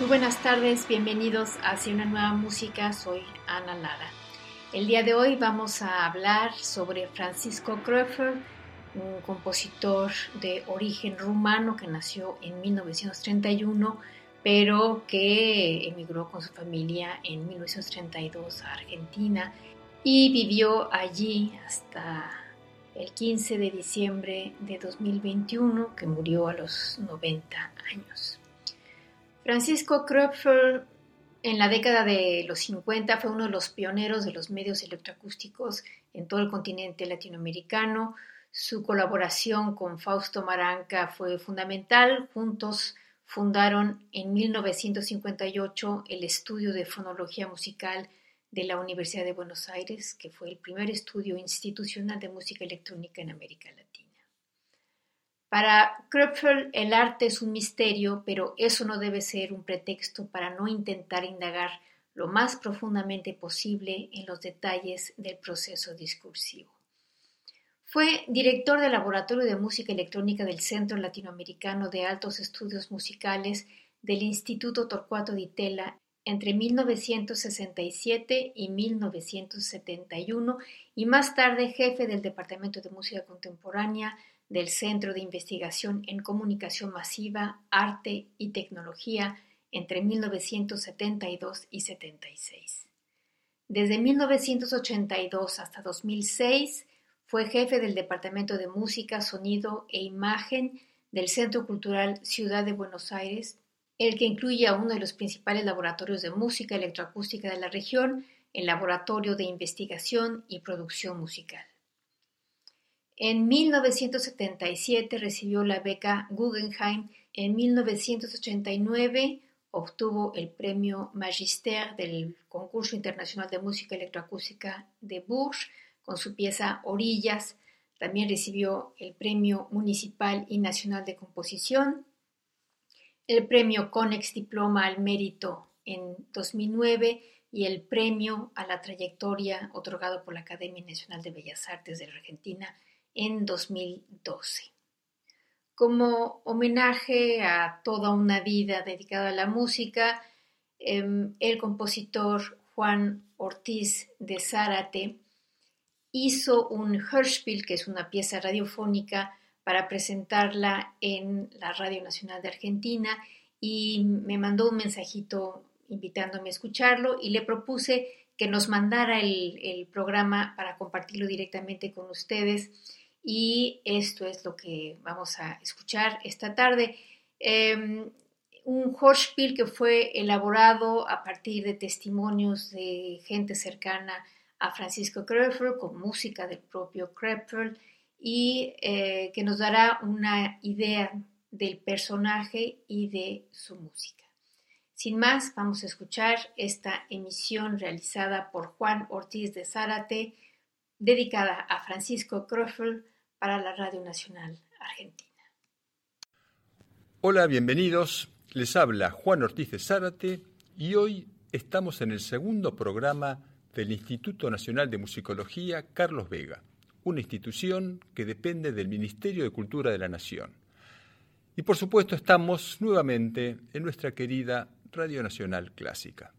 Muy buenas tardes, bienvenidos hacia una nueva música, soy Ana Lara. El día de hoy vamos a hablar sobre Francisco Kröfer, un compositor de origen rumano que nació en 1931, pero que emigró con su familia en 1932 a Argentina y vivió allí hasta el 15 de diciembre de 2021, que murió a los 90 años. Francisco Kröpfer en la década de los 50 fue uno de los pioneros de los medios electroacústicos en todo el continente latinoamericano. Su colaboración con Fausto Maranca fue fundamental. Juntos fundaron en 1958 el Estudio de Fonología Musical de la Universidad de Buenos Aires, que fue el primer estudio institucional de música electrónica en América Latina. Para Kröpfel el arte es un misterio, pero eso no debe ser un pretexto para no intentar indagar lo más profundamente posible en los detalles del proceso discursivo. Fue director del Laboratorio de Música Electrónica del Centro Latinoamericano de Altos Estudios Musicales del Instituto Torcuato Di Tella entre 1967 y 1971 y más tarde jefe del Departamento de Música Contemporánea del Centro de Investigación en Comunicación Masiva, Arte y Tecnología entre 1972 y 76. Desde 1982 hasta 2006 fue jefe del Departamento de Música, Sonido e Imagen del Centro Cultural Ciudad de Buenos Aires, el que incluye a uno de los principales laboratorios de música electroacústica de la región, el Laboratorio de Investigación y Producción Musical. En 1977 recibió la beca Guggenheim. En 1989 obtuvo el premio Magister del Concurso Internacional de Música Electroacústica de Bourges con su pieza Orillas. También recibió el Premio Municipal y Nacional de Composición, el Premio Conex Diploma al Mérito en 2009 y el Premio a la Trayectoria otorgado por la Academia Nacional de Bellas Artes de la Argentina en 2012. Como homenaje a toda una vida dedicada a la música, em, el compositor Juan Ortiz de Zárate hizo un Hörspiel, que es una pieza radiofónica, para presentarla en la Radio Nacional de Argentina y me mandó un mensajito invitándome a escucharlo y le propuse que nos mandara el programa para compartirlo directamente con ustedes y esto es lo que vamos a escuchar esta tarde. Em, un Hörspiel que fue elaborado a partir de testimonios de gente cercana a Francisco Krepfer con música del propio Krepfer y eh, que nos dará una idea del personaje y de su música. Sin más, vamos a escuchar esta emisión realizada por Juan Ortiz de Zárate, dedicada a Francisco Krepfer para la Radio Nacional Argentina. Hola, bienvenidos. Les habla Juan Ortiz de Zárate y hoy estamos en el segundo programa del Instituto Nacional de Musicología Carlos Vega, una institución que depende del Ministerio de Cultura de la Nación. Y por supuesto estamos nuevamente en nuestra querida Radio Nacional Clásica.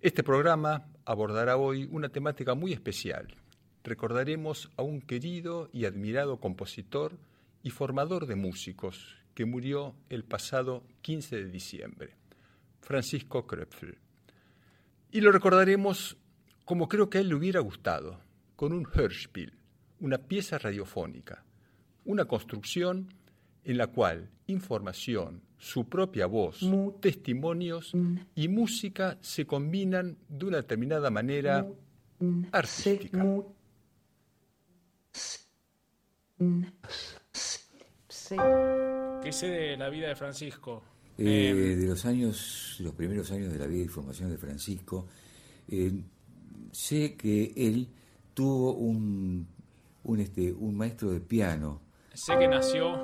Este programa abordará hoy una temática muy especial, recordaremos a un querido y admirado compositor y formador de músicos que murió el pasado 15 de diciembre. Francisco Kröpfel. Y lo recordaremos como creo que a él le hubiera gustado, con un Hörspiel, una pieza radiofónica, una construcción en la cual información, su propia voz, testimonios y música se combinan de una determinada manera artística. ¿Qué sé de la vida de Francisco? Eh, em, de los años, los primeros años de la vida y formación de Francisco, eh, sé que él tuvo un, un, este, un maestro de piano. Sé que nació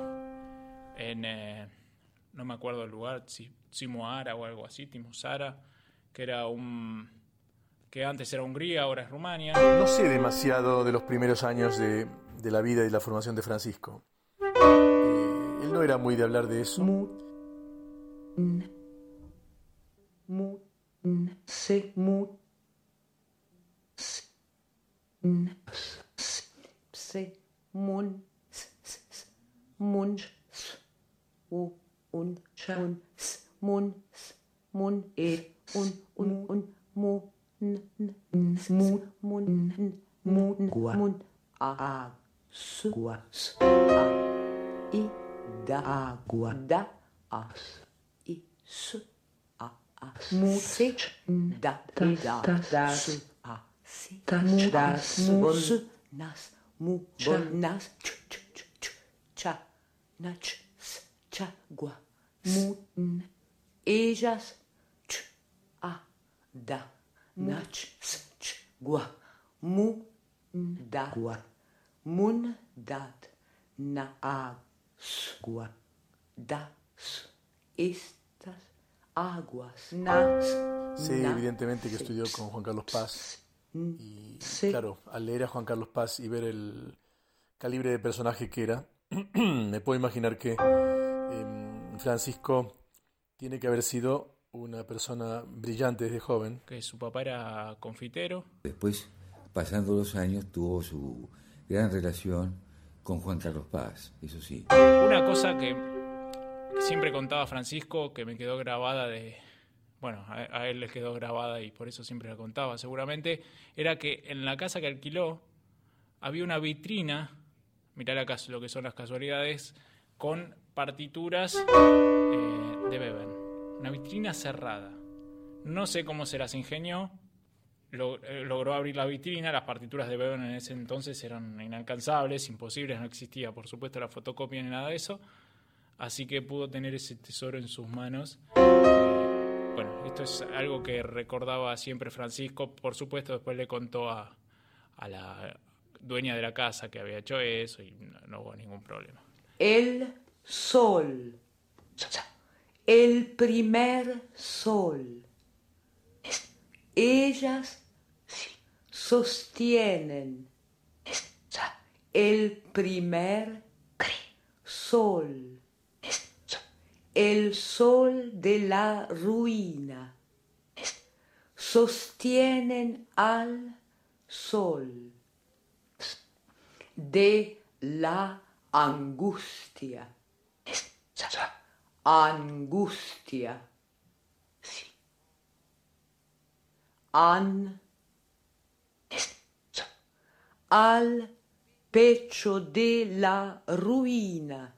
en, eh, no me acuerdo el lugar, Simoara o algo así, Timosara, que era un que antes era Hungría, ahora es Rumania. No sé demasiado de los primeros años de, de la vida y la formación de Francisco. Eh, él no era muy de hablar de eso. se, se, mun, mun, u, un, un, mun, mun, e, un, un, un, mu, n, n, mu, mun, mu, mun, a, su, gua, s, a, i, da, agua, da, as, i, s, a, as, mu, se, da, da, da, su, a, si, ta, das, mu, nas, mu, nas, ch, ch, ch, ch, cha, na, ch, s, cha, gua, mu, ch, a, da, na, ch, gua, mu, da, gua, mun, dat, na, a, s, gua, das, estas, aguas, nas, Sí, evidentemente que estudió con Juan Carlos Paz. Y claro, al leer a Juan Carlos Paz y ver el calibre de personaje que era, me puedo imaginar que em, Francisco tiene que haber sido una persona brillante desde joven. Que su papá era confitero. Después, pasando los años, tuvo su gran relación con Juan Carlos Paz, eso sí. Una cosa que siempre contaba Francisco, que me quedó grabada de, bueno, a, él le quedó grabada y por eso siempre la contaba seguramente, era que en la casa que alquiló había una vitrina, mirá la, lo que son las casualidades, con partituras eh, de Beben. Una vitrina cerrada. No sé cómo se las ingenió, eh, logró abrir la vitrina, las partituras de Beben en ese entonces eran inalcanzables, imposibles, no existía por supuesto la fotocopia ni nada de eso, así que pudo tener ese tesoro en sus manos. Bueno, esto es algo que recordaba siempre Francisco, por supuesto después le contó a, la dueña de la casa que había hecho eso y no, hubo ningún problema. El sol, el primer sol. Ellas sostienen el primer sol el sol de la ruina, sostienen al sol de la angustia. Angustia. An al pecho de la ruina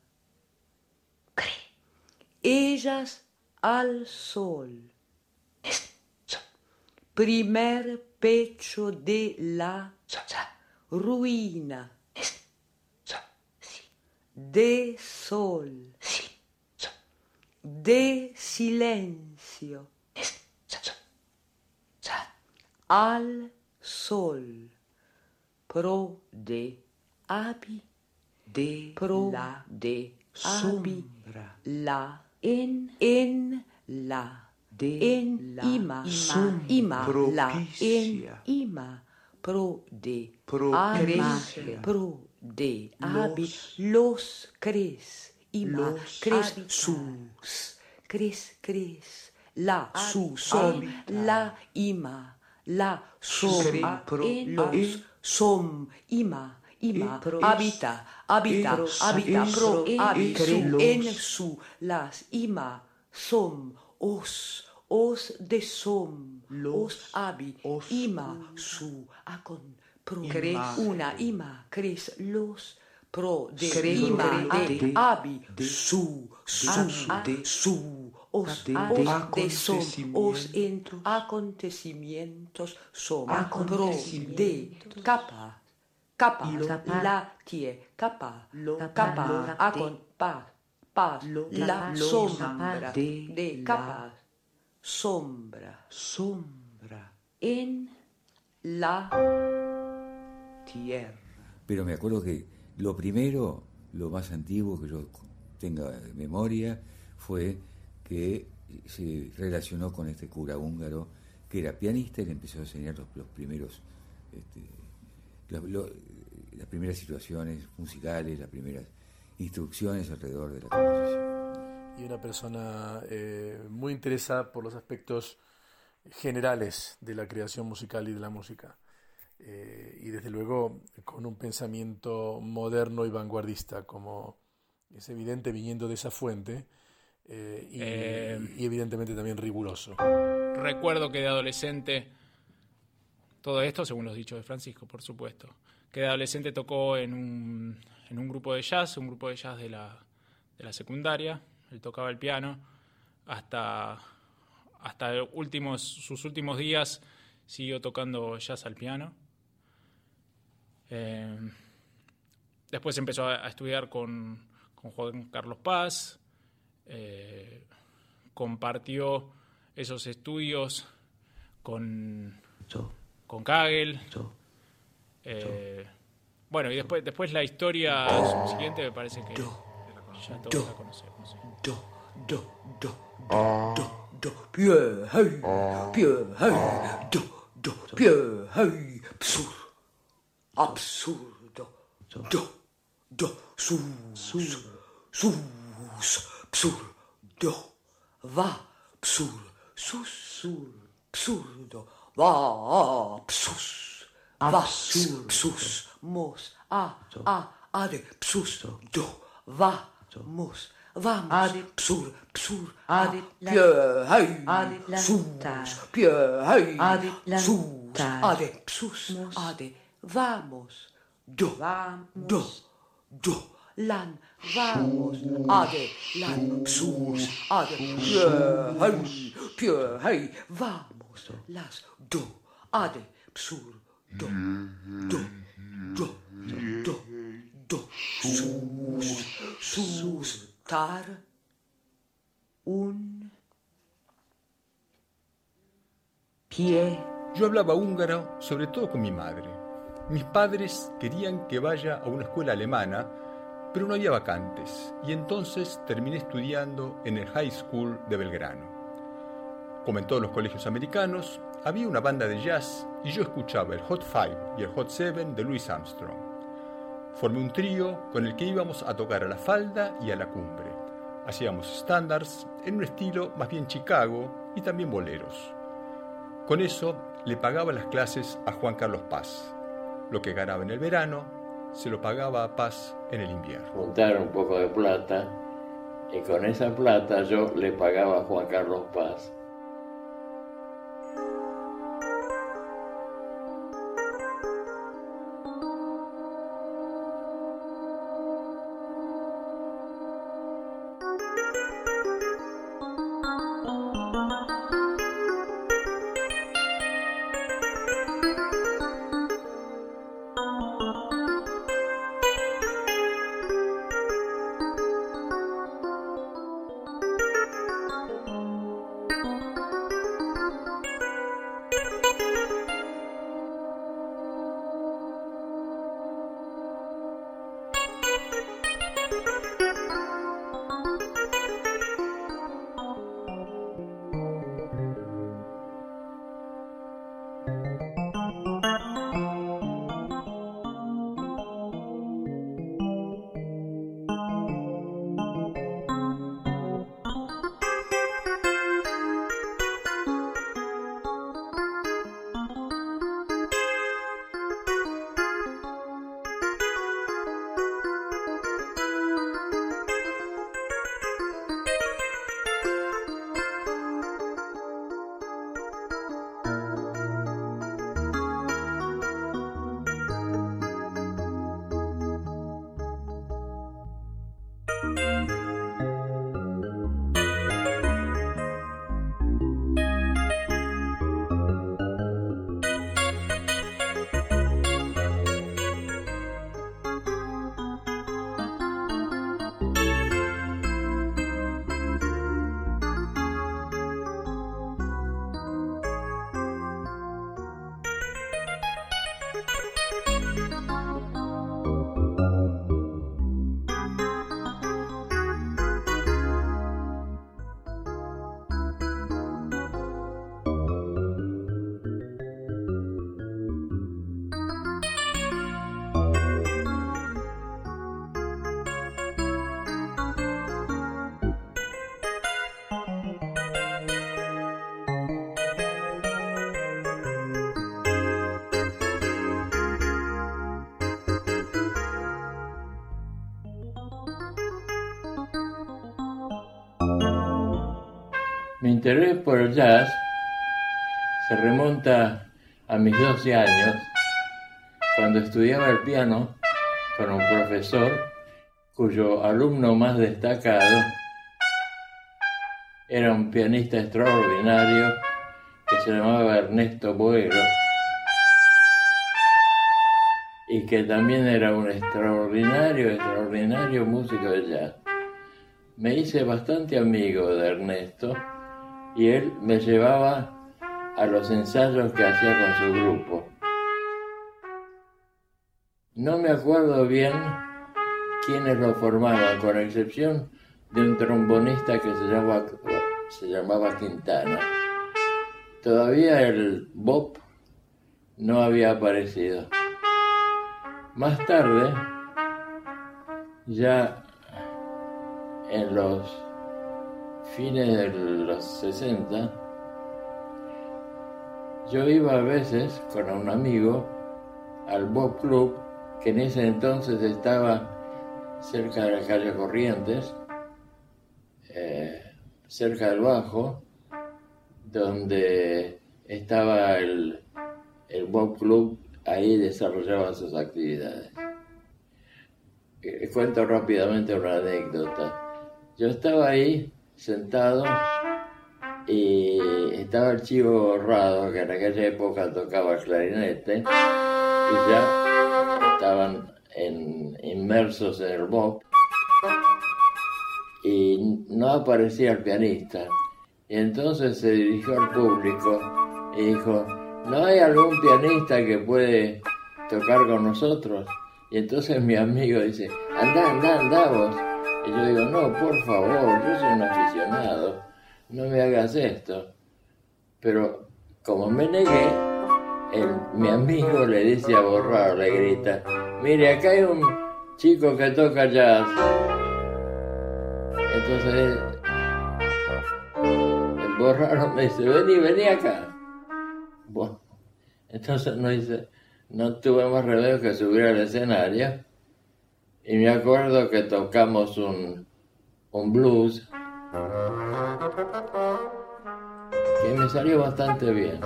ellas al sol. Primer pecho de la ruina. De sol. De silencio. Al sol. Pro de abi. De pro la de abi. La en, en, la, de, en, la, ima, ima, ima, la, en, ima, pro, de, pro, cres, pro, de, abi, los, cres, ima, cres, sus, cres, cres, la, su, som, la, ima, la, som, en, los, som, ima, ima, habita, habita, habita, pro, habita, en su, las, ima, som, os, os de som, os abi, ima, su, acon, pro, cre, una, ima, cres, los, pro, de, ima, de, abi, su, su, de, su, os, de, de som, os en acontecimientos som, pro, de, capa, capa, la, tie, capa, capa, acon, pa, paz, la sombra, de, capa, sombra, sombra, en la tierra. Pero me acuerdo que lo primero, lo más antiguo que yo tenga de memoria, fue que se relacionó con este cura húngaro que era pianista y le empezó a enseñar los, primeros este, las primeras situaciones musicales, las primeras instrucciones alrededor de la composición. Y una persona eh, muy interesada por los aspectos generales de la creación musical y de la música. Eh, y desde luego con un pensamiento moderno y vanguardista, como es evidente viniendo de esa fuente, eh, y, y, evidentemente también riguroso. Recuerdo que de adolescente, todo esto según los dichos de Francisco, por supuesto, que de adolescente tocó en un, en un grupo de jazz, un grupo de jazz de la, de la secundaria, él tocaba el piano, hasta, hasta últimos, sus últimos días siguió tocando jazz al piano. Eh, después empezó a, estudiar con, con, Juan Carlos Paz, eh, compartió esos estudios con, con Kagel. Eh, bueno, y después, después la historia siguiente me parece que ya todos la conocemos. Do, do, do, do, do, do, pie, hey, pie, hey, do, do, pie, hey, absurdo, absurdo, do, do, su, su, sus, absurdo, va, absurdo, sus, absurdo, va, absurdo. absurdo. Psus, mos, a, a, ade, psus, do, va, mos, vamos, ade, psur, psur, ade, pie, hey, sus, pie, hey, sus, ade, psus, ade, vamos, do, do, do, lan, vamos, ade, lan, psus, ade, pie, hey, pie, hey, vamos, las, do, ade, psur, do, do, do, do, do, sus, sustar un pie. Yo hablaba húngaro sobre todo con mi madre. Mis padres querían que vaya a una escuela alemana, pero no había vacantes, y entonces terminé estudiando en el High School de Belgrano. Como en todos los colegios americanos, había una banda de jazz y yo escuchaba el Hot Five y el Hot Seven de Louis Armstrong. Formé un trío con el que íbamos a tocar a la falda y a la cumbre. Hacíamos standards en un estilo más bien Chicago y también boleros. Con eso le pagaba las clases a Juan Carlos Paz. Lo que ganaba en el verano se lo pagaba a Paz en el invierno. Juntar un poco de plata y con esa plata yo le pagaba a Juan Carlos Paz interés por el jazz se remonta a mis 12 años, cuando estudiaba el piano con un profesor cuyo alumno más destacado era un pianista extraordinario que se llamaba Ernesto Boero y que también era un extraordinario, extraordinario músico de jazz. Me hice bastante amigo de Ernesto y él me llevaba a los ensayos que hacía con su grupo. No me acuerdo bien quiénes lo formaban, con excepción de un trombonista que se, llama, se llamaba Quintana. Todavía el Bob no había aparecido. Más tarde, ya en los fines de los 60, yo iba a veces con un amigo al Bob Club, que en ese entonces estaba cerca de la calle Corrientes, eh, cerca del Bajo, donde estaba el, el Bob Club, ahí desarrollaban sus actividades. Eh, cuento rápidamente una anécdota. Yo estaba ahí sentado y estaba el chivo Rado, que en aquella época tocaba clarinete, y ya estaban inmersos en el bob, y no aparecía el pianista. Y entonces se dirigió al público y dijo, ¿no hay algún pianista que puede tocar con nosotros? Y entonces mi amigo dice, anda, anda, anda vos. Y yo digo, no, por favor, yo soy un aficionado, no me hagas esto. Pero como me negué, mi amigo le dice a Borraro, le grita, mire, acá hay un chico que toca jazz. Entonces, el Borraro me dice, vení, vení acá. Bueno, entonces no dice, no tuve más remedio que subir al escenario y me acuerdo que tocamos un, un blues que me salió bastante bien.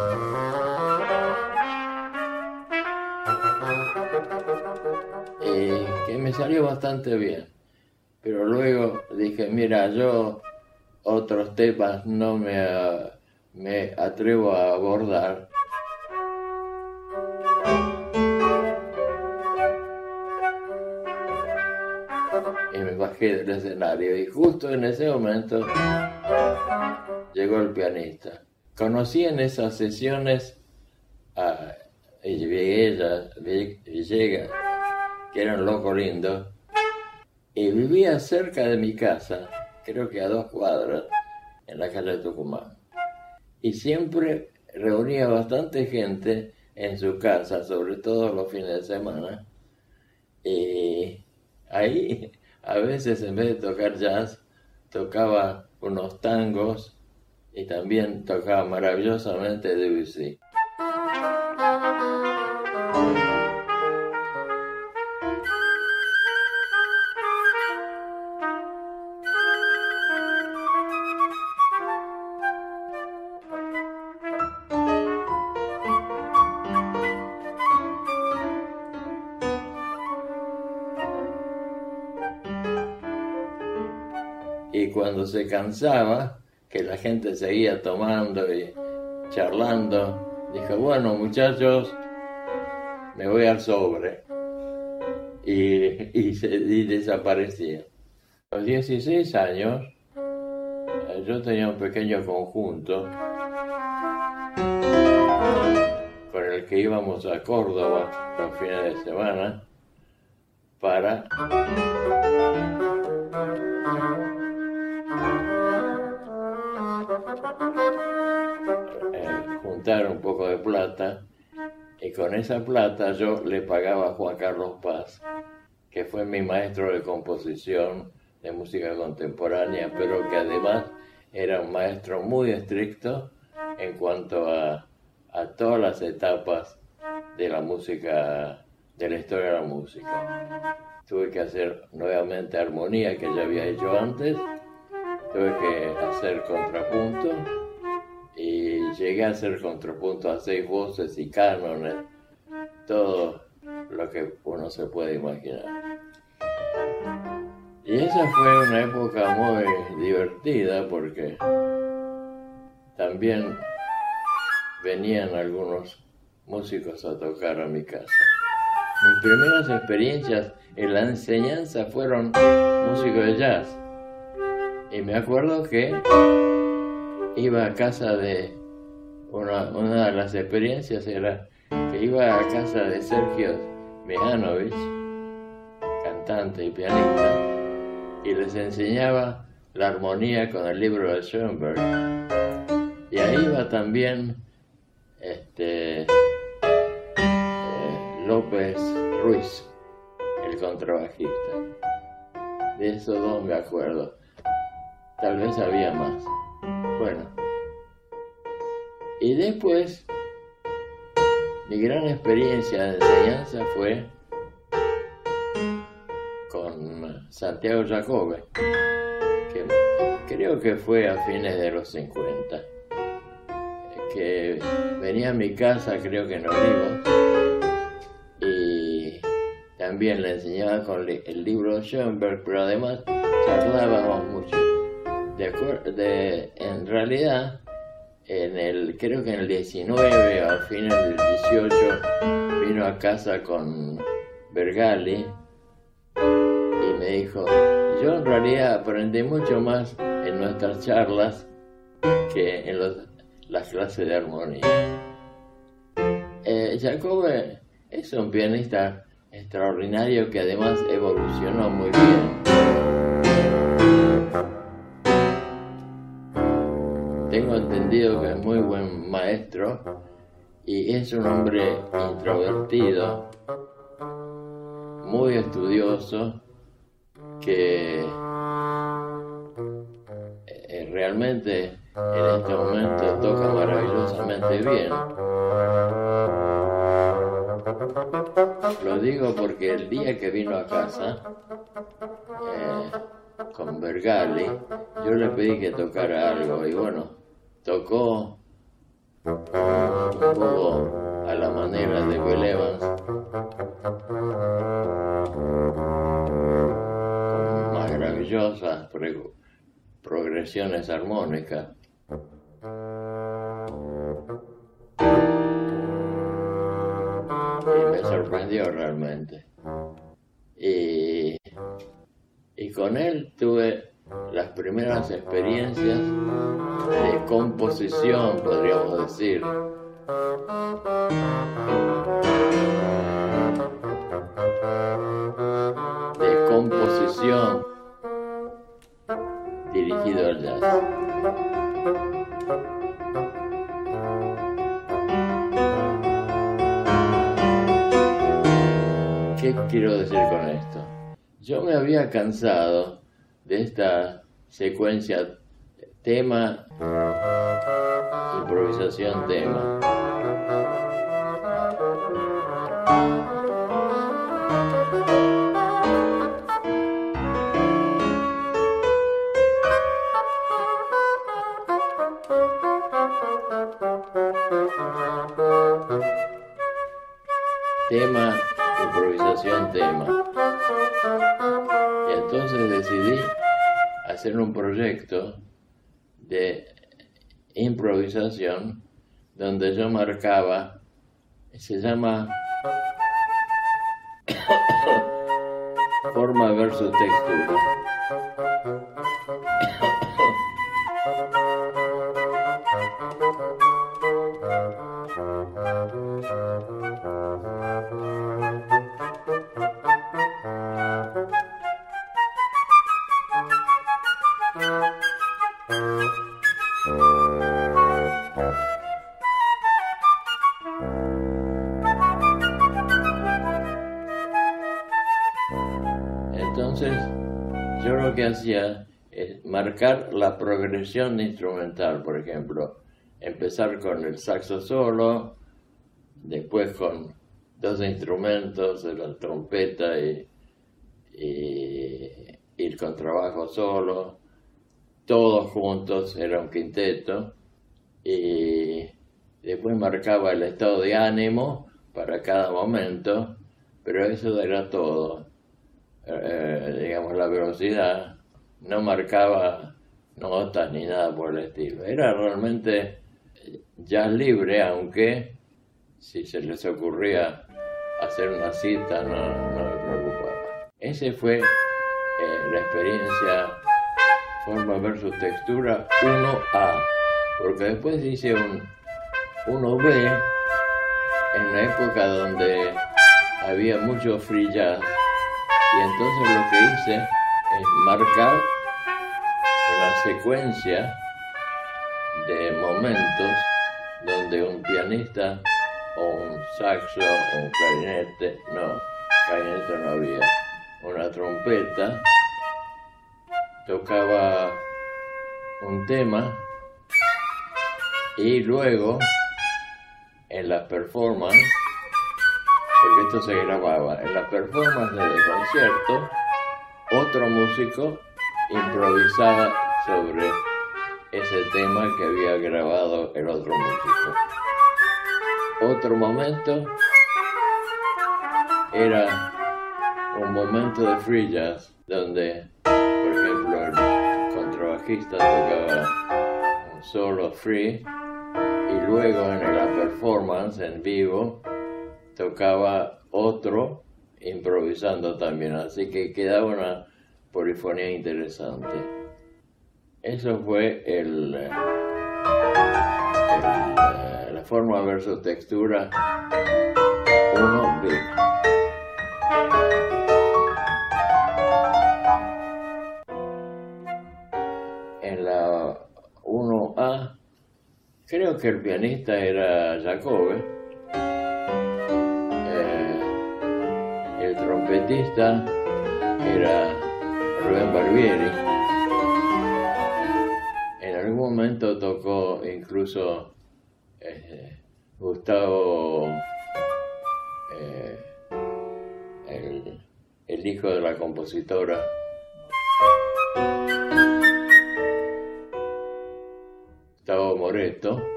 que me salió bastante bien. Pero luego dije, mira, yo otros temas no me, me atrevo a abordar del escenario y justo en ese momento llegó el pianista. Conocí en esas sesiones a Villegas, Villegas que era un loco lindo, y vivía cerca de mi casa, creo que a dos cuadras, en la calle de Tucumán. Y siempre reunía bastante gente en su casa, sobre todo los fines de semana. Y ahí a veces en vez de tocar jazz, tocaba unos tangos y también tocaba maravillosamente Debussy. Se cansaba, que la gente seguía tomando y charlando, dijo, bueno muchachos, me voy al sobre. Y, se, desaparecía. A los 16 años, eh, yo tenía un pequeño conjunto con el que íbamos a Córdoba los fines de semana para eh, juntar un poco de plata y con esa plata yo le pagaba a Juan Carlos Paz, que fue mi maestro de composición de música contemporánea, pero que además era un maestro muy estricto en cuanto a, a todas las etapas de la música, de la historia de la música. Tuve que hacer nuevamente armonía que ya había hecho antes tuve que hacer contrapunto llegué a hacer contrapunto a seis voces y cánones, todo lo que uno se puede imaginar. Y esa fue una época muy divertida porque también venían algunos músicos a tocar a mi casa. Mis primeras experiencias en la enseñanza fueron músicos de jazz. Y me acuerdo que iba a casa de una, de las experiencias era que iba a casa de Sergio Mihanovic, cantante y pianista, y les enseñaba la armonía con el libro de Schoenberg. Y ahí iba también este, eh, López Ruiz, el contrabajista. De esos dos me acuerdo. Tal vez había más. Bueno. Y después, mi gran experiencia de enseñanza fue con Santiago Jacobe, que creo que fue a fines de los 50 que venía a mi casa, creo que en Olivos, y también le enseñaba con el libro de Schoenberg, pero además charlábamos mucho. De, en realidad, en el, creo que en el 19 o al final del 18 vino a casa con Bergali y me dijo, yo en realidad aprendí mucho más en nuestras charlas que en los la clase de armonía. Eh, Jacobe es un pianista extraordinario que además evolucionó muy bien. Entendido que es muy buen maestro y es un hombre introvertido, muy estudioso, que eh, realmente en este momento toca maravillosamente bien. Lo digo porque el día que vino a casa eh, con Bergali, yo le pedí que tocara algo y bueno, tocó un poco a la manera de Will Evans, con maravillosas progresiones armónicas. Y me sorprendió realmente. Y, y con él tuve las primeras experiencias de composición, podríamos decir. De composición dirigido al jazz. ¿Qué quiero decir con esto? Yo me había cansado de esta secuencia tema, improvisación, tema. tema, improvisación, tema. Y entonces decidí hacer un proyecto de improvisación donde yo marcaba, se llama forma versus textura. Marcar la progresión instrumental, por ejemplo, empezar con el saxo solo, después con dos instrumentos, la trompeta y, ir con trabajo solo, todos juntos, era un quinteto, y después marcaba el estado de ánimo para cada momento, pero eso era todo. Eh, digamos, la velocidad no marcaba notas ni nada por el estilo. Era realmente jazz libre, aunque si se les ocurría hacer una cita no, me preocupaba. Ese fue eh, la experiencia forma versus textura 1A, porque después hice un 1B en la época donde había mucho free jazz y entonces lo que hice es marcar una secuencia de momentos donde un pianista o un saxo o un clarinete, no, clarinete no había, una trompeta, tocaba un tema y luego en las performances, porque esto se grababa, en las performances de concierto, otro músico improvisaba sobre ese tema que había grabado el otro músico. Otro momento era un momento de free jazz donde, por ejemplo, el contrabajista tocaba un solo free y luego en la performance en vivo tocaba otro improvisando también, así que quedaba una polifonía interesante. Eso fue el, eh, la forma versus textura 1B. En la 1A, creo que el pianista era Jacobe. Eh, trompetista era Rubén Barbieri. En algún momento tocó incluso eh, Gustavo, eh, el hijo de la compositora. Gustavo Moreto.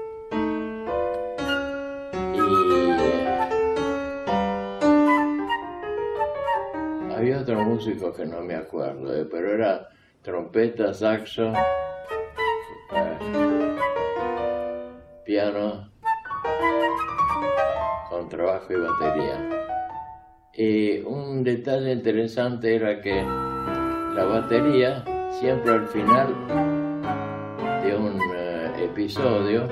Que no me acuerdo, eh, pero era trompeta, saxo, eh, piano, contrabajo y batería. Y un detalle interesante era que la batería siempre al final de un eh, episodio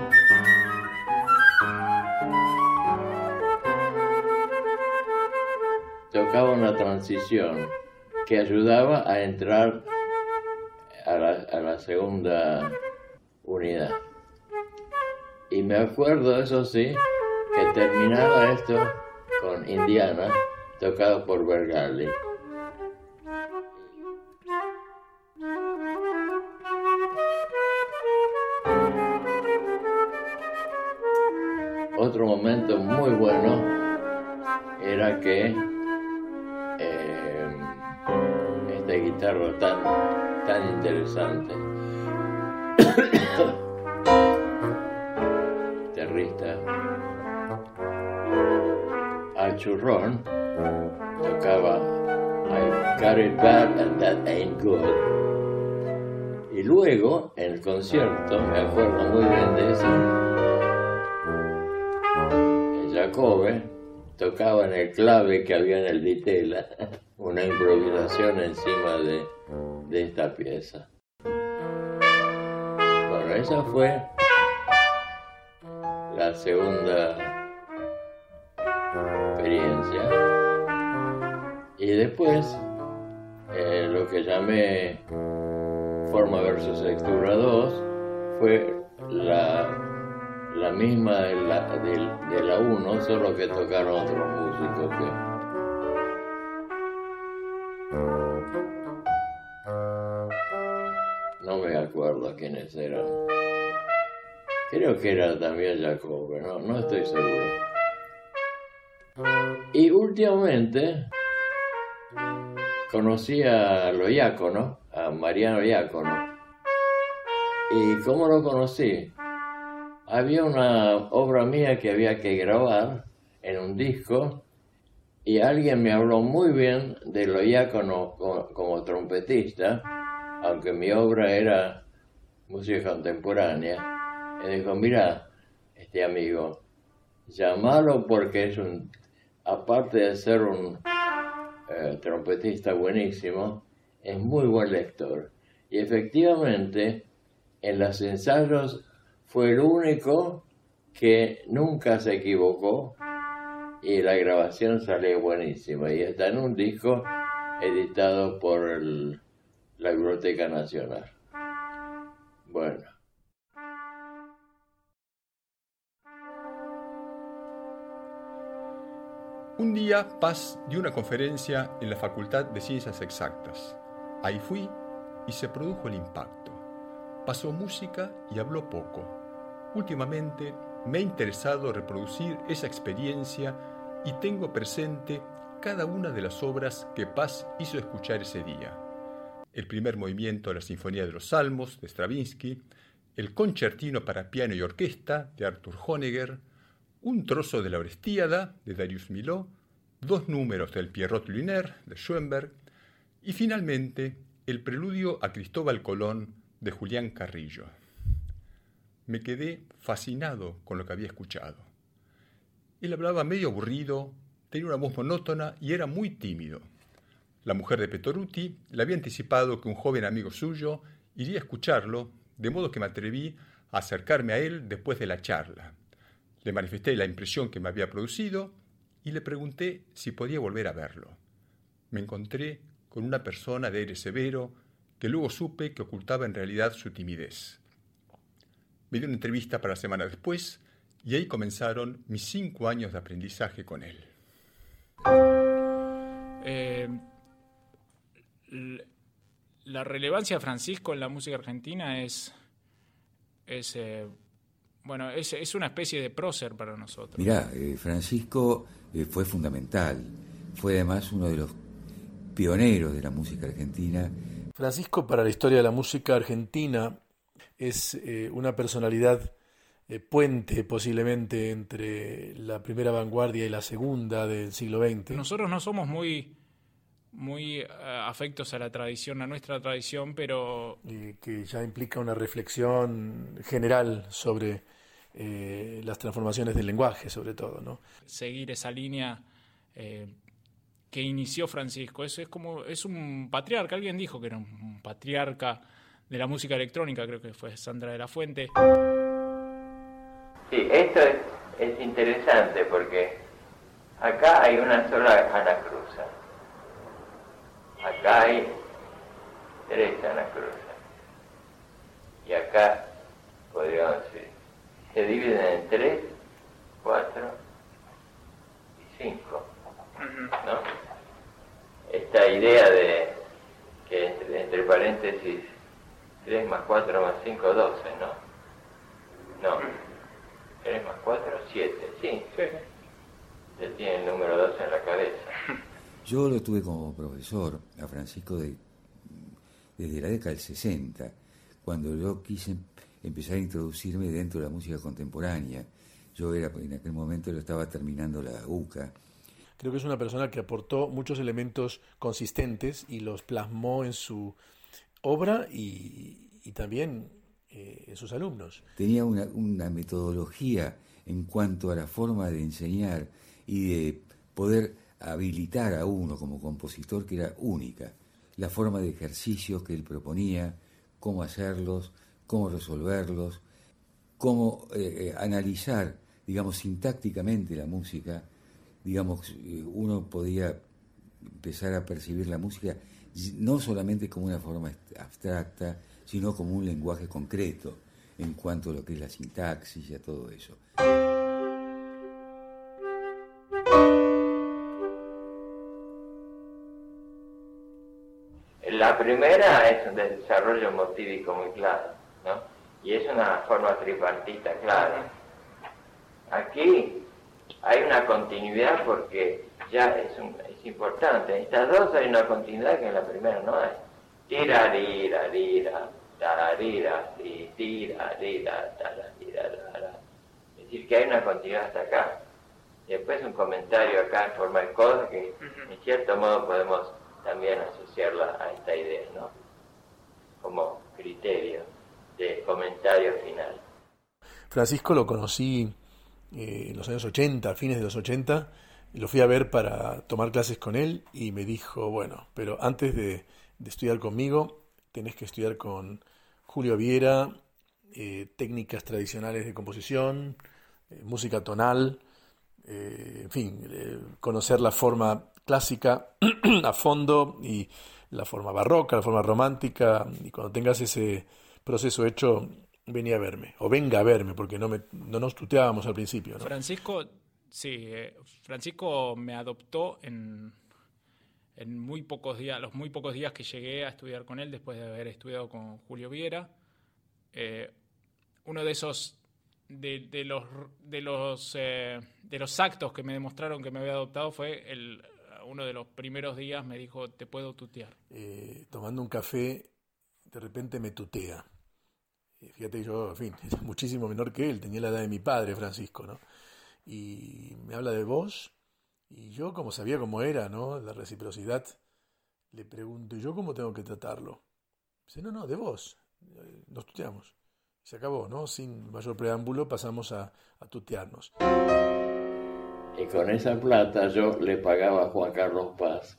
tocaba una transición que ayudaba a entrar a la, a la segunda unidad. Y me acuerdo, eso sí, que terminaba esto con Indiana, tocado por Bergali. Otro momento muy bueno era que tan, tan interesante, guitarrista, al churrón, tocaba I got it bad and that ain't good. Y luego, en el concierto, me acuerdo muy bien de eso, Jacobe tocaba en el clave que había en el Vitela, una improvisación encima de, de esta pieza. Bueno, esa fue la segunda experiencia. Y después, eh, lo que llamé forma versus textura 2 fue la, la misma de la, de, la 1, solo que tocaron otros músicos que no me acuerdo quiénes eran. Creo que era también Jacobo, no, no estoy seguro. Y últimamente conocí a lo Iácono, a Mariano Iácono. ¿Y cómo lo conocí? Había una obra mía que había que grabar en un disco y alguien me habló muy bien de lo como, como trompetista, aunque mi obra era música contemporánea. Y dijo, mira, este amigo, llamalo porque es un, aparte de ser un eh, trompetista buenísimo, es muy buen lector. Y efectivamente, en los ensayos fue el único que nunca se equivocó y la grabación salió buenísima y está en un disco editado por la Biblioteca Nacional. Bueno. Un día Paz dio una conferencia en la Facultad de Ciencias Exactas. Ahí fui y se produjo el impacto. Pasó música y habló poco Últimamente me ha interesado reproducir esa experiencia y tengo presente cada una de las obras que Paz hizo escuchar ese día. El primer movimiento de la Sinfonía de los Salmos de Stravinsky, el concertino para piano y orquesta de Arthur Honegger, un trozo de la Orestíada de Darius Milhaud, dos números del Pierrot Lunaire de Schoenberg y finalmente el preludio a Cristóbal Colón de Julián Carrillo me quedé fascinado con lo que había escuchado. Él hablaba medio aburrido, tenía una voz monótona y era muy tímido. La mujer de Petoruti le había anticipado que un joven amigo suyo iría a escucharlo, de modo que me atreví a acercarme a él después de la charla. Le manifesté la impresión que me había producido y le pregunté si podía volver a verlo. Me encontré con una persona de aire severo que luego supe que ocultaba en realidad su timidez. Me dio una entrevista para la semana después y ahí comenzaron mis cinco años de aprendizaje con él. Eh, la relevancia de Francisco en la música argentina es, es eh, bueno, es, una especie de prócer para nosotros. Mirá, eh, Francisco fue fundamental, fue además uno de los pioneros de la música argentina. Francisco para la historia de la música argentina es eh, una personalidad eh, puente posiblemente entre la primera vanguardia y la segunda del siglo XX. Nosotros no somos muy, muy eh, afectos a la tradición, a nuestra tradición, pero... que ya implica una reflexión general sobre las transformaciones del lenguaje, sobre todo. ¿no? Seguir esa línea que inició Francisco. Es, es como, es un patriarca, alguien dijo que era un patriarca de la música electrónica, creo que fue Sandra de la Fuente. Sí, esto es, interesante porque acá hay una sola anacruza. Acá hay tres anacruzas. Y acá, podríamos decir, se dividen en tres, cuatro y cinco. ¿no? Esta idea de que entre paréntesis 3 más 4 más 5, 12, ¿no? No. 3 más 4, 7, sí. sí. Ya tiene el número 12 en la cabeza. Yo lo tuve como profesor a Francisco de, desde la década del 60, cuando yo quise empezar a introducirme dentro de la música contemporánea. Yo era, en aquel momento lo estaba terminando la UCA. Creo que es una persona que aportó muchos elementos consistentes y los plasmó en su obra y, también eh, sus alumnos. Tenía una, metodología en cuanto a la forma de enseñar y de poder habilitar a uno como compositor que era única. La forma de ejercicios que él proponía, cómo hacerlos, cómo resolverlos, cómo eh, eh, analizar, digamos, sintácticamente la música. Digamos, uno podía empezar a percibir la música no solamente como una forma abstracta, sino como un lenguaje concreto en cuanto a lo que es la sintaxis y a todo eso. La primera es un desarrollo motívico muy claro, ¿no? Y es una forma tripartita clara. Aquí hay una continuidad porque ya es, es importante. En estas dos hay una continuidad que en la primera no hay. Tira, tira, tira, tararira, tira, tira, tira, que hay una continuidad hasta acá. Después un comentario acá en forma de coda que en cierto modo podemos también asociarla a esta idea, ¿no? Como criterio de comentario final. Francisco lo conocí eh, en los años 80, fines de los 80, lo fui a ver para tomar clases con él y me dijo, bueno, pero antes de, estudiar conmigo, tenés que estudiar con Julio Viera, eh, técnicas tradicionales de composición, eh, música tonal, en fin, conocer la forma clásica a fondo y la forma barroca, la forma romántica, y cuando tengas ese proceso hecho, venía a verme, o venga a verme, porque no, me, no nos tuteábamos al principio. Francisco, sí, eh, Francisco me adoptó en, en muy pocos días, los muy pocos días que llegué a estudiar con él, después de haber estudiado con Julio Viera. Eh, uno de esos, de, los, de, los, eh, de los actos que me demostraron que me había adoptado fue el, uno de los primeros días me dijo, te puedo tutear. tomando un café, de repente me tutea fíjate, yo, en fin, muchísimo menor que él, tenía la edad de mi padre, Francisco, ¿no? Y me habla de vos, y yo, como sabía cómo era, ¿no? La reciprocidad, le pregunto, ¿y yo cómo tengo que tratarlo? Dice, no, no, de vos, nos tuteamos. Se acabó, ¿no? Sin mayor preámbulo pasamos a, a tutearnos. Y con esa plata yo le pagaba a Juan Carlos Paz,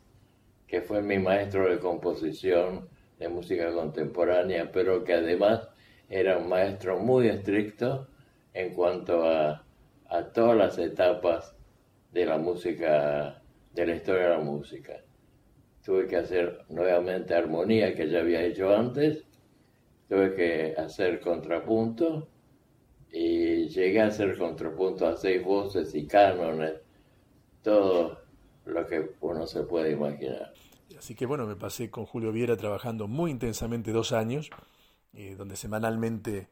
que fue mi maestro de composición de música contemporánea, pero que además era un maestro muy estricto en cuanto a, todas las etapas de la música, de la historia de la música. Tuve que hacer nuevamente armonía que ya había hecho antes, tuve que hacer contrapunto y llegué a hacer contrapunto a seis voces y cánones, todo lo que uno se puede imaginar. Así que bueno, me pasé con Julio Viera trabajando muy intensamente dos años eh, donde semanalmente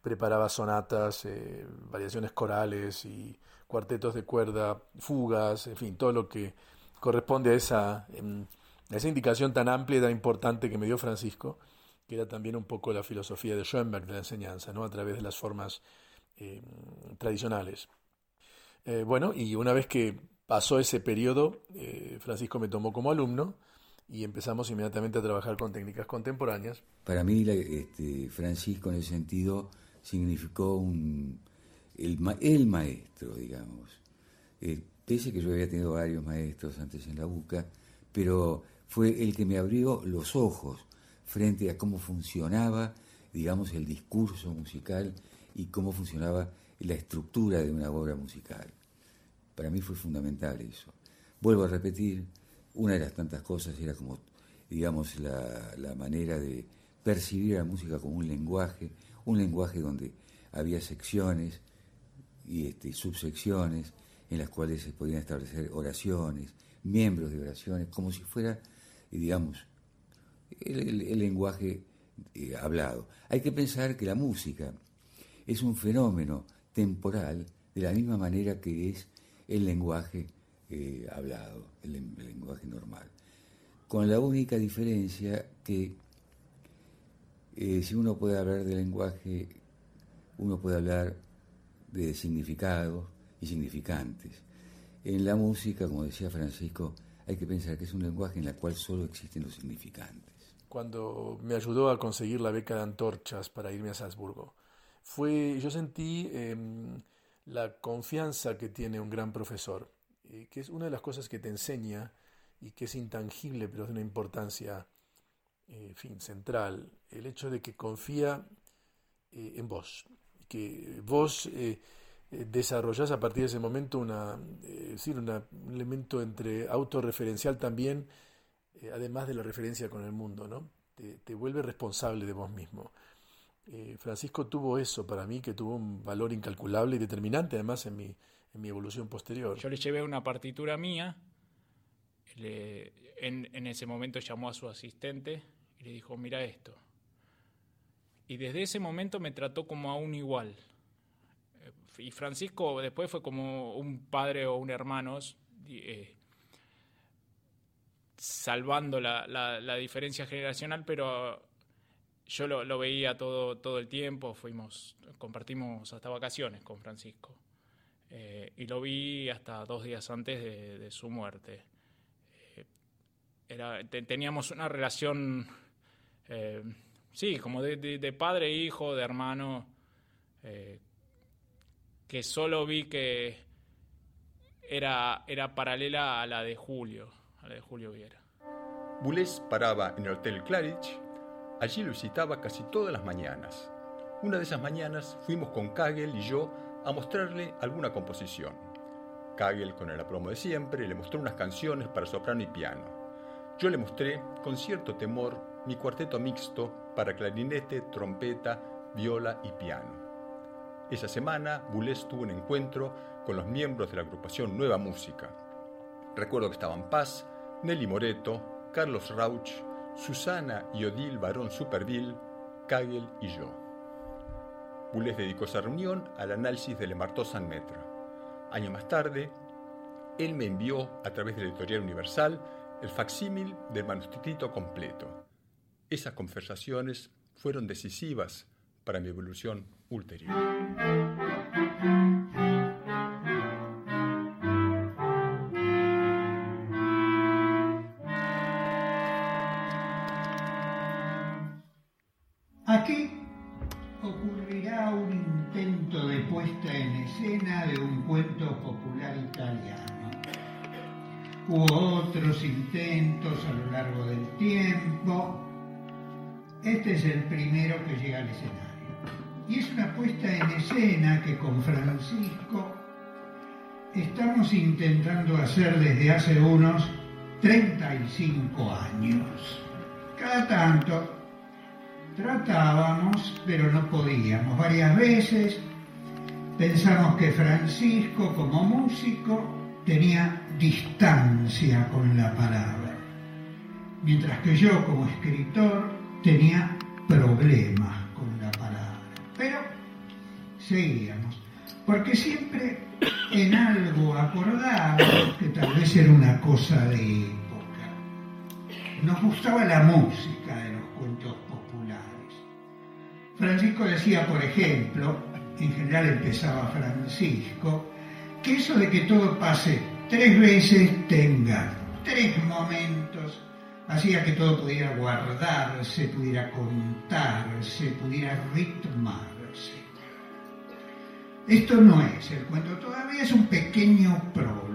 preparaba sonatas, eh, variaciones corales y cuartetos de cuerda, fugas, en fin, todo lo que corresponde a esa, em, esa indicación tan amplia y tan importante que me dio Francisco, que era también un poco la filosofía de Schoenberg de la enseñanza, ¿no? a través de las formas em, tradicionales. Eh, bueno, y una vez que pasó ese periodo, Francisco me tomó como alumno, y empezamos inmediatamente a trabajar con técnicas contemporáneas. Para mí, este, Francisco en ese sentido significó un, el, el maestro, digamos. Eh, pese que yo había tenido varios maestros antes en la UCA, pero fue el que me abrió los ojos frente a cómo funcionaba, digamos, el discurso musical y cómo funcionaba la estructura de una obra musical. Para mí fue fundamental eso. Vuelvo a repetir, una de las tantas cosas era como, digamos, la, manera de percibir la música como un lenguaje, un lenguaje donde había secciones y este, subsecciones en las cuales se podían establecer oraciones, miembros de oraciones, como si fuera, digamos, el, lenguaje eh, hablado. Hay que pensar que la música es un fenómeno temporal de la misma manera que es el lenguaje eh, hablado, el, lenguaje normal. Con la única diferencia que eh, si uno puede hablar de lenguaje, uno puede hablar de significados y significantes. En la música, como decía Francisco, hay que pensar que es un lenguaje en el cual solo existen los significantes. Cuando me ayudó a conseguir la beca de antorchas para irme a Salzburgo, fue, yo sentí em, la confianza que tiene un gran profesor eh, que es una de las cosas que te enseña y que es intangible, pero de una importancia eh, fin, central, el hecho de que confía eh, en vos, que vos desarrollás a partir de ese momento una, decir, un elemento entre autorreferencial también, además de la referencia con el mundo, ¿no? Te, vuelve responsable de vos mismo. Francisco tuvo eso para mí, que tuvo un valor incalculable y determinante además en mi, en mi evolución posterior. Yo le llevé una partitura mía, en, ese momento llamó a su asistente y le dijo, mira esto. Y desde ese momento me trató como a un igual. Y Francisco después fue como un padre o un hermano, eh, salvando la, la, diferencia generacional, pero yo lo, lo, veía todo, todo el tiempo, fuimos, compartimos hasta vacaciones con Francisco. eh, y lo vi hasta dos días antes de, su muerte. Eh, teníamos una relación, sí, como de, padre e hijo, de hermano, que solo vi que era, era paralela a la de Julio, a la de Julio Viera. Boulez paraba en el Hotel Claridge. Allí lo visitaba casi todas las mañanas. Una de esas mañanas fuimos con Kagel y yo a mostrarle alguna composición. Kagel, con el aplomo de siempre, le mostró unas canciones para soprano y piano. Yo le mostré, con cierto temor, mi cuarteto mixto para clarinete, trompeta, viola y piano. Esa semana, Boulez tuvo un encuentro con los miembros de la agrupación Nueva Música. Recuerdo que estaban Paz, Nelly Moreto, Carlos Rauch, Susana y Odile Barón Superville, Kagel y yo. Boulez dedicó esa reunión al análisis del Marteau San Metra. Año más tarde, él me envió a través de la editorial Universal el facsímil del manuscrito completo. Esas conversaciones fueron decisivas para mi evolución ulterior. Aquí ocurrirá un intento de puesta en escena de un cuento popular italiano. Hubo otros intentos a lo largo del tiempo. Este es el primero que llega al escenario. Y es una puesta en escena que con Francisco estamos intentando hacer desde hace unos 35 años. Cada tanto tratábamos, pero no podíamos. Varias veces pensamos que Francisco como músico tenía distancia con la palabra, mientras que yo como escritor tenía problemas con la palabra. Pero seguíamos, porque siempre en algo acordábamos que tal vez era una cosa de época. Nos gustaba la música de los cuentos Francisco decía, por ejemplo, en general empezaba Francisco, que eso de que todo pase tres veces tenga tres momentos, hacía que todo pudiera guardarse, pudiera contarse, pudiera ritmarse. Esto no es el cuento, todavía es un pequeño prólogo.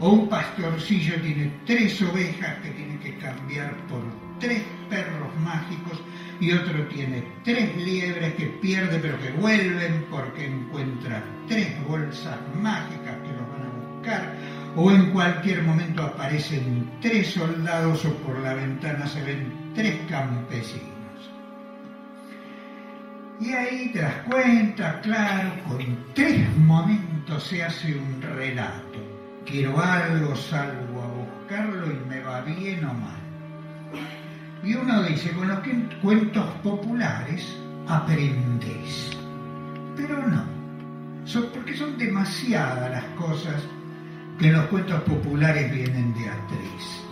O un pastorcillo tiene tres ovejas que tiene que cambiar por tres perros mágicos y otro tiene tres liebres que pierde pero que vuelven porque encuentra tres bolsas mágicas que los van a buscar o en cualquier momento aparecen tres soldados o por la ventana se ven tres campesinos. Y ahí te das cuenta, claro, con tres se hace un relato. Quiero algo, salgo a buscarlo y me va bien o mal. Y uno dice, con los cuentos populares aprendes. Pero no, porque son demasiadas las cosas que en los cuentos populares vienen de actriz.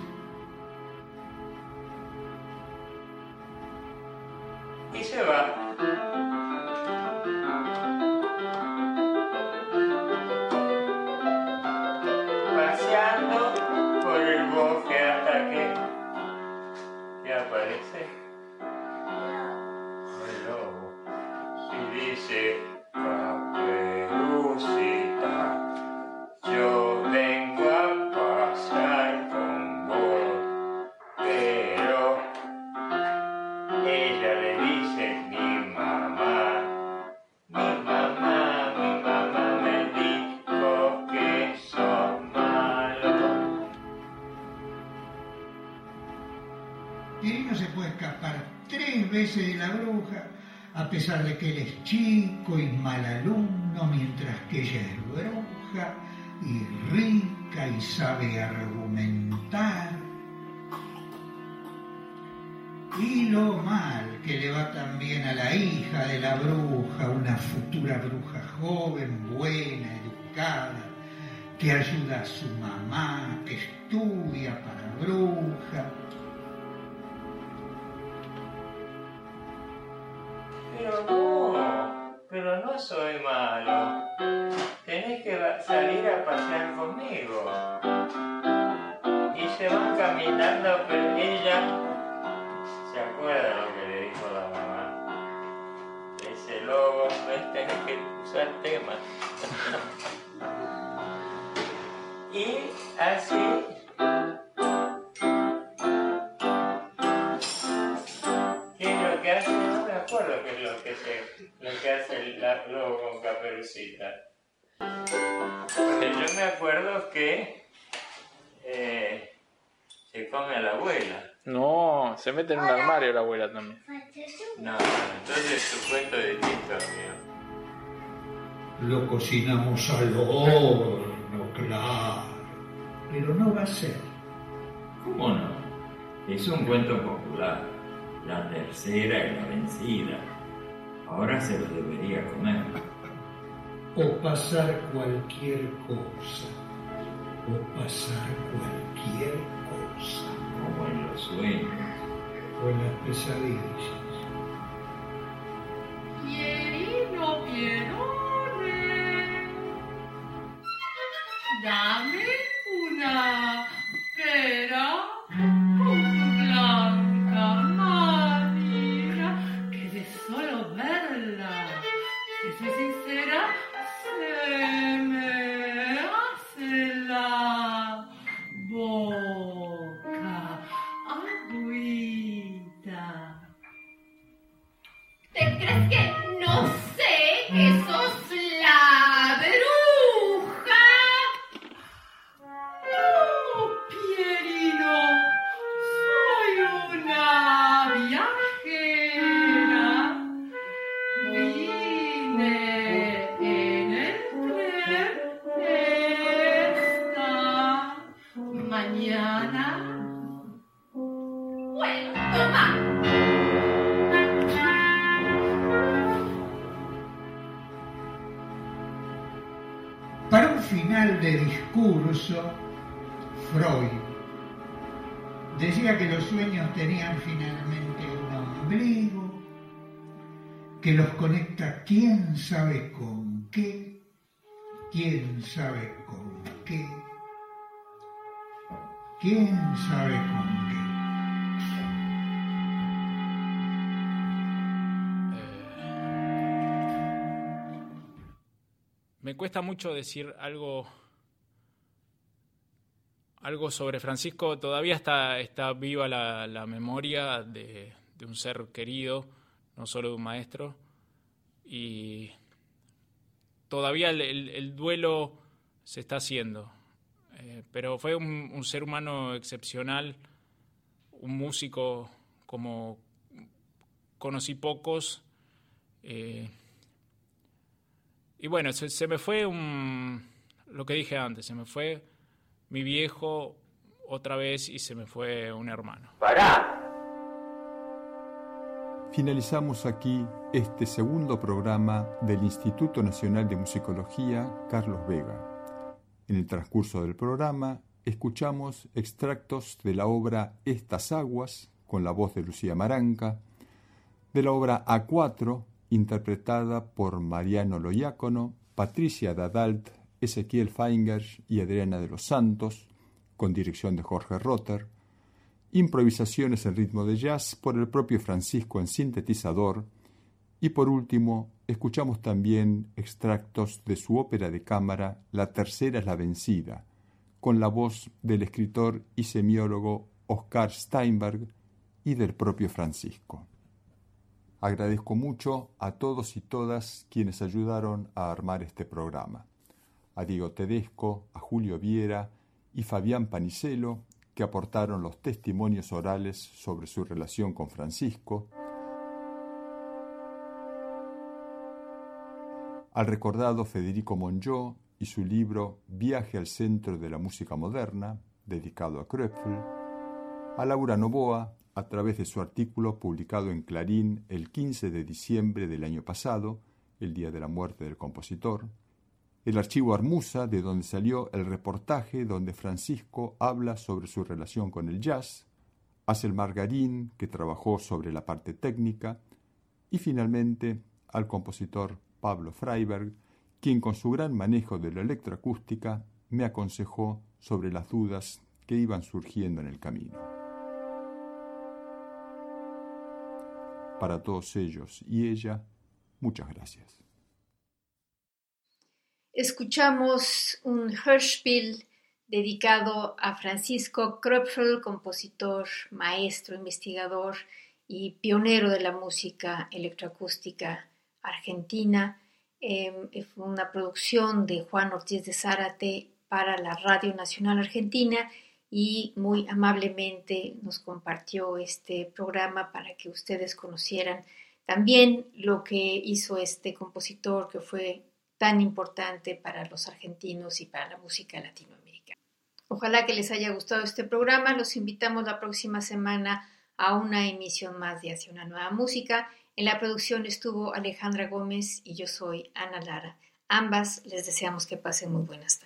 Futura bruja joven, buena, educada, que ayuda a su mamá, que estudia para bruja. Pero no, pero no soy malo. Tenés que salir a pasear conmigo. Y se van caminando, pero ella yo me acuerdo que eh, se come a la abuela. No, se mete en un armario la abuela también. No, entonces tu cuento es distinto mío. Lo cocinamos al horno, claro. Pero no va a ser. ¿Cómo no? Es un cuento popular. La tercera y la vencida. Ahora se lo debería comer. O pasar cualquier cosa. O pasar cualquier cosa. Como en los sueños. O en las pesadillas. Freud decía que los sueños tenían finalmente un ombligo que los conecta quién sabe con qué, quién sabe con qué, quién sabe con qué. Me cuesta mucho decir algo algo sobre Francisco. Todavía está, está viva la, la memoria de, de, un ser querido, no solo de un maestro. Y todavía el, el, el duelo se está haciendo. Eh, pero fue un, ser humano excepcional, un músico como conocí pocos. Eh, y bueno, se, me fue lo que dije antes, se me fue mi viejo otra vez y se me fue un hermano. ¡Pará! Finalizamos aquí este segundo programa del Instituto Nacional de Musicología Carlos Vega. En el transcurso del programa escuchamos extractos de la obra Estas Aguas, con la voz de Lucía Maranca, de la obra A4, interpretada por Mariano Loiácono, Patricia Dadalt, Ezequiel Feingers y Adriana de los Santos, con dirección de Jorge Rotter, improvisaciones en ritmo de jazz por el propio Francisco en sintetizador, y por último, escuchamos también extractos de su ópera de cámara La tercera es la vencida, con la voz del escritor y semiólogo Oscar Steinberg y del propio Francisco. Agradezco mucho a todos y todas quienes ayudaron a armar este programa a Diego Tedesco, a Julio Viera y Fabián Panicelo, que aportaron los testimonios orales sobre su relación con Francisco, al recordado Federico Monjó y su libro Viaje al Centro de la Música Moderna, dedicado a Kröpfel, a Laura Novoa, a través de su artículo publicado en Clarín el 15 de diciembre del año pasado, el día de la muerte del compositor, el archivo Armusa, de donde salió el reportaje donde Francisco habla sobre su relación con el jazz, el Margarín, que trabajó sobre la parte técnica, y finalmente al compositor Pablo Freiberg, quien con su gran manejo de la electroacústica me aconsejó sobre las dudas que iban surgiendo en el camino. Para todos ellos y ella, muchas gracias. Escuchamos un Hörspiel dedicado a Francisco Kröpfel, compositor, maestro, investigador y pionero de la música electroacústica argentina. Em, fue una producción de Juan Ortiz de Zárate para la Radio Nacional Argentina y muy amablemente nos compartió este programa para que ustedes conocieran también lo que hizo este compositor que fue tan importante para los argentinos y para la música latinoamericana. Ojalá que les haya gustado este programa. Los invitamos la próxima semana a una emisión más de Hacia una nueva música. En la producción estuvo Alejandra Gómez y yo soy Ana Lara. Ambas les deseamos que pasen muy buenas tardes.